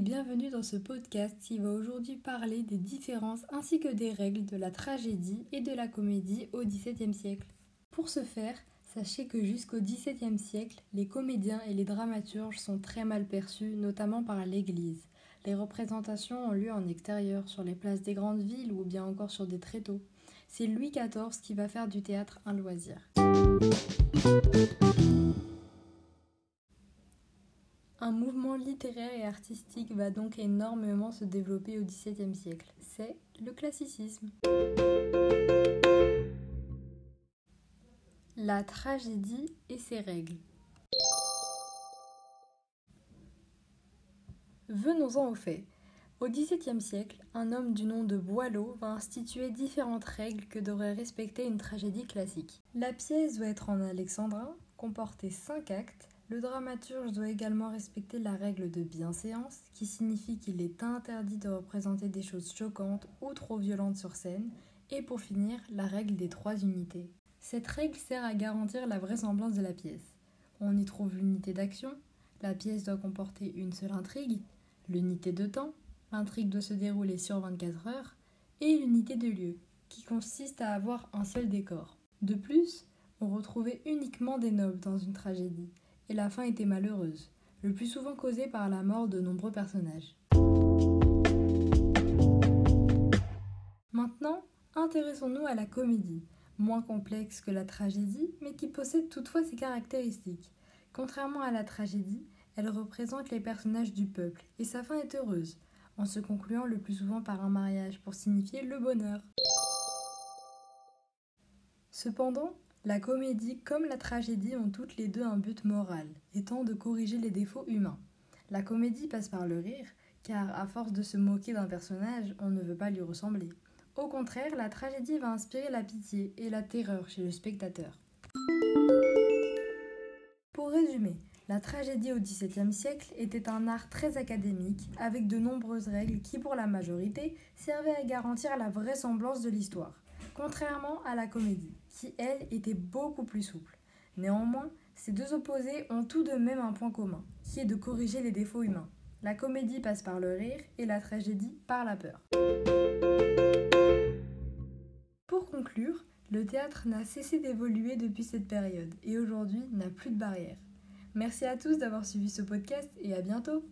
bienvenue dans ce podcast qui va aujourd'hui parler des différences ainsi que des règles de la tragédie et de la comédie au XVIIe siècle. Pour ce faire, sachez que jusqu'au XVIIe siècle, les comédiens et les dramaturges sont très mal perçus, notamment par l'Église. Les représentations ont lieu en extérieur, sur les places des grandes villes ou bien encore sur des tréteaux. C'est Louis XIV qui va faire du théâtre un loisir. Un mouvement littéraire et artistique va donc énormément se développer au XVIIe siècle. C'est le classicisme. La tragédie et ses règles. Venons-en aux faits. Au XVIIe siècle, un homme du nom de Boileau va instituer différentes règles que devrait respecter une tragédie classique. La pièce doit être en alexandrin, comporter cinq actes, le dramaturge doit également respecter la règle de bienséance, qui signifie qu'il est interdit de représenter des choses choquantes ou trop violentes sur scène, et pour finir, la règle des trois unités. Cette règle sert à garantir la vraisemblance de la pièce. On y trouve l'unité d'action, la pièce doit comporter une seule intrigue, l'unité de temps, l'intrigue doit se dérouler sur 24 heures, et l'unité de lieu, qui consiste à avoir un seul décor. De plus, on retrouvait uniquement des nobles dans une tragédie, et la fin était malheureuse, le plus souvent causée par la mort de nombreux personnages. Maintenant, intéressons-nous à la comédie, moins complexe que la tragédie, mais qui possède toutefois ses caractéristiques. Contrairement à la tragédie, elle représente les personnages du peuple, et sa fin est heureuse, en se concluant le plus souvent par un mariage pour signifier le bonheur. Cependant, la comédie comme la tragédie ont toutes les deux un but moral, étant de corriger les défauts humains. La comédie passe par le rire, car à force de se moquer d'un personnage, on ne veut pas lui ressembler. Au contraire, la tragédie va inspirer la pitié et la terreur chez le spectateur. Pour résumer, la tragédie au XVIIe siècle était un art très académique, avec de nombreuses règles qui, pour la majorité, servaient à garantir la vraisemblance de l'histoire contrairement à la comédie, qui elle était beaucoup plus souple. Néanmoins, ces deux opposés ont tout de même un point commun, qui est de corriger les défauts humains. La comédie passe par le rire et la tragédie par la peur. Pour conclure, le théâtre n'a cessé d'évoluer depuis cette période et aujourd'hui n'a plus de barrières. Merci à tous d'avoir suivi ce podcast et à bientôt